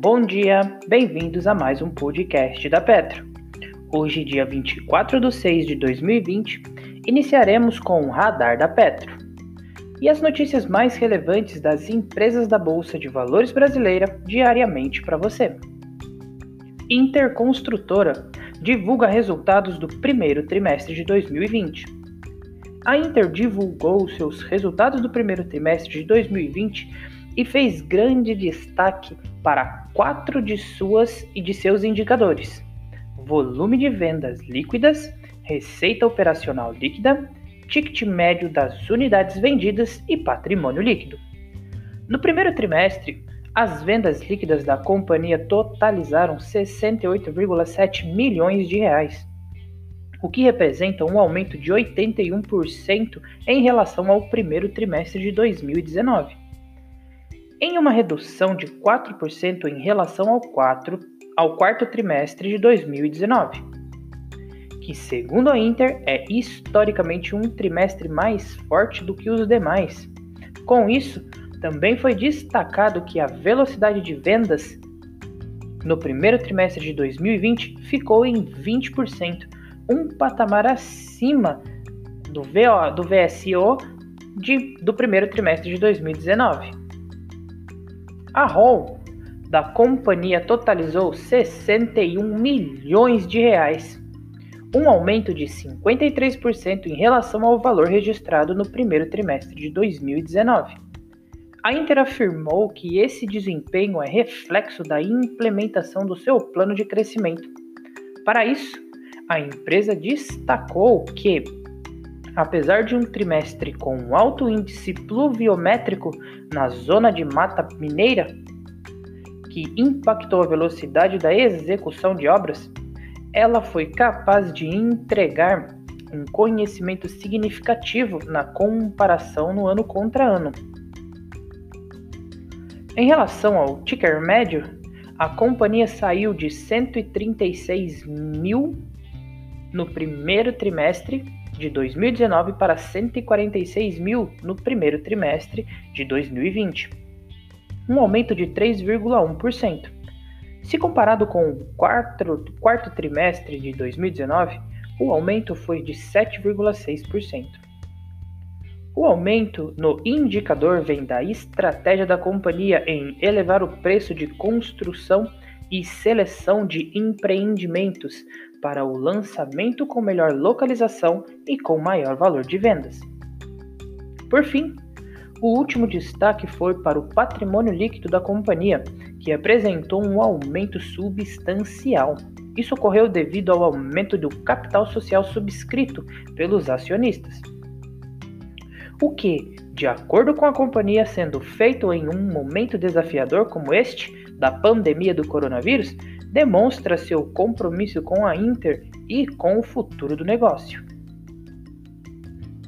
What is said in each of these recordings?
Bom dia, bem-vindos a mais um podcast da Petro. Hoje, dia 24 de 6 de 2020, iniciaremos com o Radar da Petro e as notícias mais relevantes das empresas da Bolsa de Valores brasileira diariamente para você. Interconstrutora divulga resultados do primeiro trimestre de 2020. A Inter divulgou seus resultados do primeiro trimestre de 2020 e fez grande destaque para quatro de suas e de seus indicadores: volume de vendas líquidas, receita operacional líquida, ticket médio das unidades vendidas e patrimônio líquido. No primeiro trimestre, as vendas líquidas da companhia totalizaram 68,7 milhões de reais, o que representa um aumento de 81% em relação ao primeiro trimestre de 2019 em uma redução de 4% em relação ao, 4, ao quarto trimestre de 2019, que, segundo a Inter, é historicamente um trimestre mais forte do que os demais. Com isso, também foi destacado que a velocidade de vendas no primeiro trimestre de 2020 ficou em 20%, um patamar acima do, VO, do VSO de, do primeiro trimestre de 2019. A ROL da companhia totalizou 61 milhões de reais, um aumento de 53% em relação ao valor registrado no primeiro trimestre de 2019. A Inter afirmou que esse desempenho é reflexo da implementação do seu plano de crescimento. Para isso, a empresa destacou que, apesar de um trimestre com alto índice pluviométrico na zona de Mata Mineira, que impactou a velocidade da execução de obras, ela foi capaz de entregar um conhecimento significativo na comparação no ano contra ano. Em relação ao ticker médio, a companhia saiu de 136 mil no primeiro trimestre de 2019 para 146 mil no primeiro trimestre de 2020, um aumento de 3,1%. Se comparado com o quarto, quarto trimestre de 2019, o aumento foi de 7,6%. O aumento no indicador vem da estratégia da companhia em elevar o preço de construção e seleção de empreendimentos para o lançamento com melhor localização e com maior valor de vendas. Por fim, o último destaque foi para o patrimônio líquido da companhia, que apresentou um aumento substancial. Isso ocorreu devido ao aumento do capital social subscrito pelos acionistas. O que, de acordo com a companhia, sendo feito em um momento desafiador como este, da pandemia do coronavírus, demonstra seu compromisso com a Inter e com o futuro do negócio.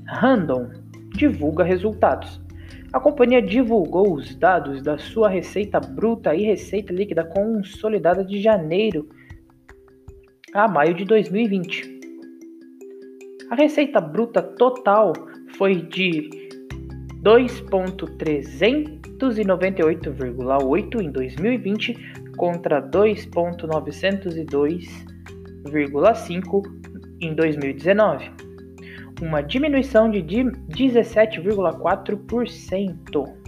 Random divulga resultados. A companhia divulgou os dados da sua receita bruta e receita líquida consolidada de janeiro a maio de 2020. A receita bruta total foi de 2.398,8 em 2020 contra 2.902,5 em 2019, uma diminuição de 17,4%.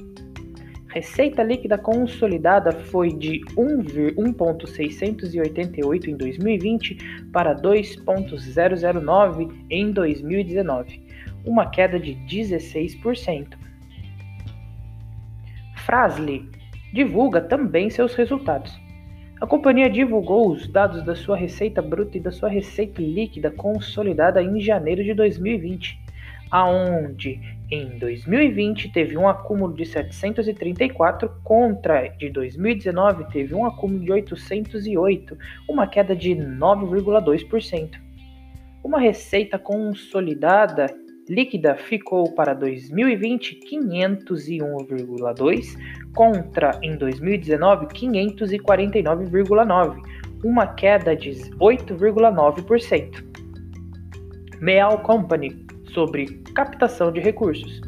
Receita líquida consolidada foi de 1.688 em 2020 para 2.009 em 2019, uma queda de 16%. Frasle divulga também seus resultados. A companhia divulgou os dados da sua receita bruta e da sua receita líquida consolidada em janeiro de 2020, aonde em 2020 teve um acúmulo de 734 contra de 2019 teve um acúmulo de 808, uma queda de 9,2%. Uma receita consolidada líquida ficou para 2020 501,2 contra em 2019 549,9, uma queda de 8,9%. Meal Company sobre captação de recursos.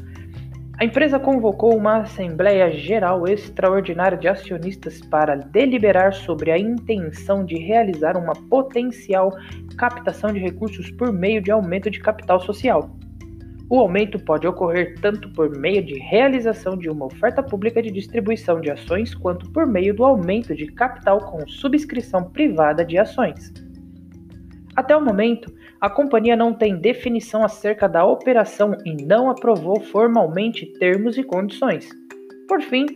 A empresa convocou uma Assembleia Geral Extraordinária de Acionistas para deliberar sobre a intenção de realizar uma potencial captação de recursos por meio de aumento de capital social. O aumento pode ocorrer tanto por meio de realização de uma oferta pública de distribuição de ações, quanto por meio do aumento de capital com subscrição privada de ações. Até o momento, a companhia não tem definição acerca da operação e não aprovou formalmente termos e condições. Por fim,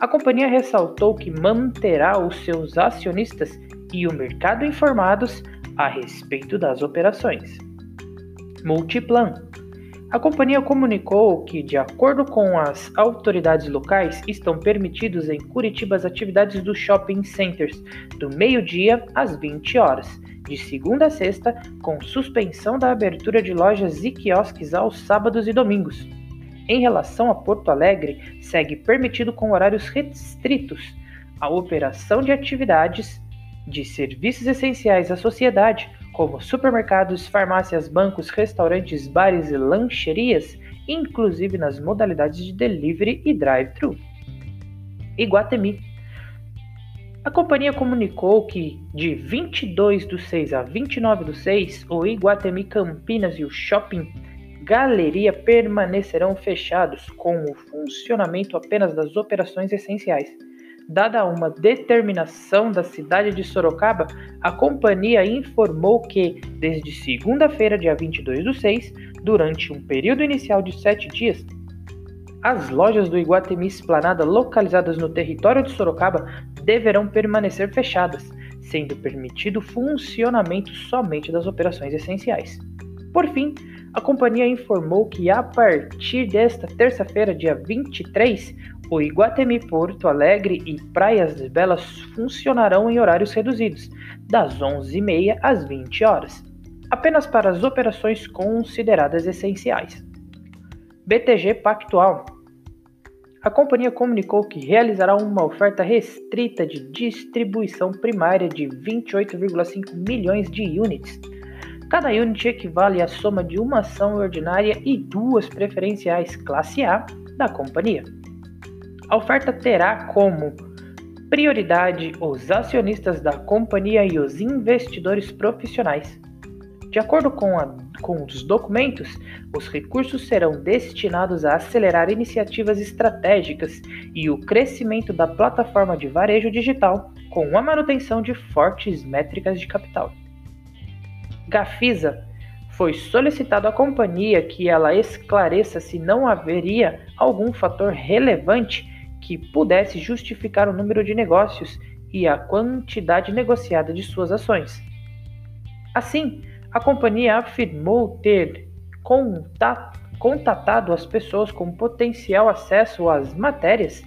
a companhia ressaltou que manterá os seus acionistas e o mercado informados a respeito das operações. Multiplan. A companhia comunicou que, de acordo com as autoridades locais, estão permitidos em Curitiba as atividades dos shopping centers do meio-dia às 20 horas de segunda a sexta, com suspensão da abertura de lojas e quiosques aos sábados e domingos. Em relação a Porto Alegre, segue permitido com horários restritos a operação de atividades de serviços essenciais à sociedade, como supermercados, farmácias, bancos, restaurantes, bares e lancherias, inclusive nas modalidades de delivery e drive-thru. Iguatemi a companhia comunicou que, de 22 do 6 a 29 do 6, o Iguatemi Campinas e o Shopping Galeria permanecerão fechados, com o funcionamento apenas das operações essenciais. Dada uma determinação da cidade de Sorocaba, a companhia informou que, desde segunda-feira, dia 22 do 6, durante um período inicial de sete dias, as lojas do Iguatemi Esplanada localizadas no território de Sorocaba deverão permanecer fechadas, sendo permitido funcionamento somente das operações essenciais. Por fim, a companhia informou que a partir desta terça-feira, dia 23, o Iguatemi Porto Alegre e Praias de Belas funcionarão em horários reduzidos, das 11h30 às 20 horas, apenas para as operações consideradas essenciais. BTG Pactual. A companhia comunicou que realizará uma oferta restrita de distribuição primária de 28,5 milhões de units. Cada unit equivale à soma de uma ação ordinária e duas preferenciais classe A da companhia. A oferta terá como prioridade os acionistas da companhia e os investidores profissionais. De acordo com, a, com, os documentos, os recursos serão destinados a acelerar iniciativas estratégicas e o crescimento da plataforma de varejo digital, com a manutenção de fortes métricas de capital. Gafisa foi solicitado à companhia que ela esclareça se não haveria algum fator relevante que pudesse justificar o número de negócios e a quantidade negociada de suas ações. Assim, a companhia afirmou ter contatado as pessoas com potencial acesso às matérias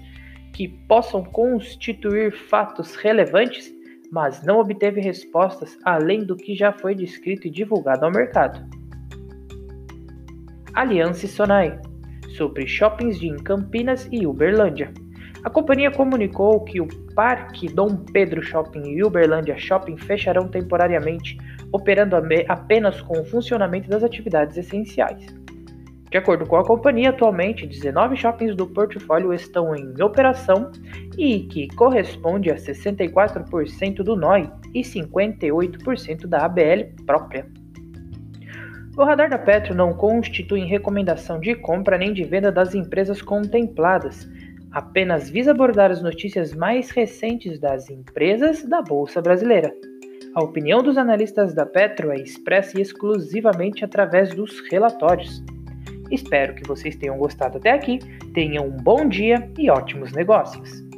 que possam constituir fatos relevantes, mas não obteve respostas além do que já foi descrito e divulgado ao mercado. Aliança Sonai sobre shoppings de Campinas e Uberlândia. A companhia comunicou que o Parque Dom Pedro Shopping e Uberlândia Shopping fecharão temporariamente operando apenas com o funcionamento das atividades essenciais. De acordo com a companhia, atualmente 19 shoppings do portfólio estão em operação e que corresponde a 64% do NOI e 58% da ABL própria. O radar da Petro não constitui recomendação de compra nem de venda das empresas contempladas, apenas visa abordar as notícias mais recentes das empresas da Bolsa Brasileira. A opinião dos analistas da Petro é expressa exclusivamente através dos relatórios. Espero que vocês tenham gostado até aqui, tenham um bom dia e ótimos negócios!